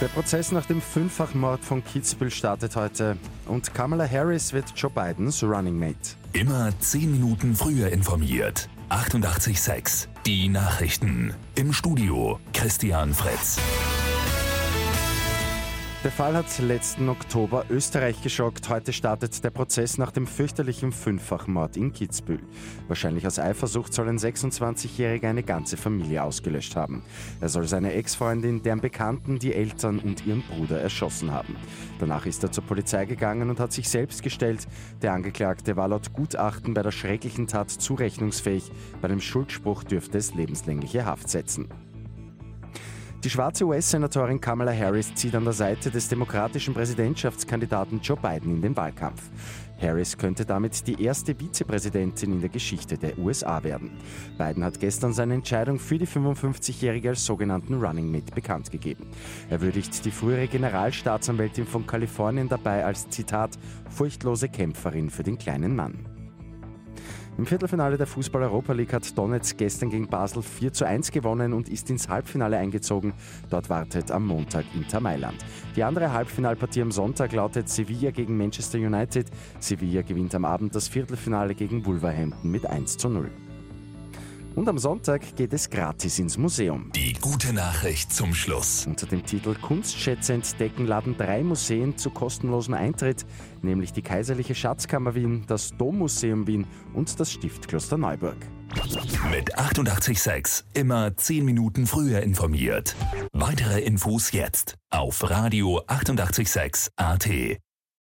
Der Prozess nach dem Fünffachmord von Kitzbühel startet heute und Kamala Harris wird Joe Bidens Running Mate. Immer 10 Minuten früher informiert. 88.6 Die Nachrichten. Im Studio Christian Fritz. Der Fall hat letzten Oktober Österreich geschockt. Heute startet der Prozess nach dem fürchterlichen Fünffachmord in Kitzbühel. Wahrscheinlich aus Eifersucht soll ein 26-Jähriger eine ganze Familie ausgelöscht haben. Er soll seine Ex-Freundin, deren Bekannten, die Eltern und ihren Bruder erschossen haben. Danach ist er zur Polizei gegangen und hat sich selbst gestellt. Der Angeklagte war laut Gutachten bei der schrecklichen Tat zurechnungsfähig. Bei dem Schuldspruch dürfte es lebenslängliche Haft setzen. Die schwarze US-Senatorin Kamala Harris zieht an der Seite des demokratischen Präsidentschaftskandidaten Joe Biden in den Wahlkampf. Harris könnte damit die erste Vizepräsidentin in der Geschichte der USA werden. Biden hat gestern seine Entscheidung für die 55-Jährige als sogenannten Running Mate bekannt gegeben. Er würdigt die frühere Generalstaatsanwältin von Kalifornien dabei als Zitat furchtlose Kämpferin für den kleinen Mann. Im Viertelfinale der Fußball Europa League hat Donetsk gestern gegen Basel 4 zu 1 gewonnen und ist ins Halbfinale eingezogen. Dort wartet am Montag Inter Mailand. Die andere Halbfinalpartie am Sonntag lautet Sevilla gegen Manchester United. Sevilla gewinnt am Abend das Viertelfinale gegen Wolverhampton mit 1 zu 0. Und am Sonntag geht es gratis ins Museum. Die gute Nachricht zum Schluss. Unter dem Titel Kunstschätze entdecken laden drei Museen zu kostenlosem Eintritt, nämlich die Kaiserliche Schatzkammer Wien, das Dommuseum Wien und das Stiftkloster Neuburg. Mit 886 immer 10 Minuten früher informiert. Weitere Infos jetzt auf Radio 886 AT.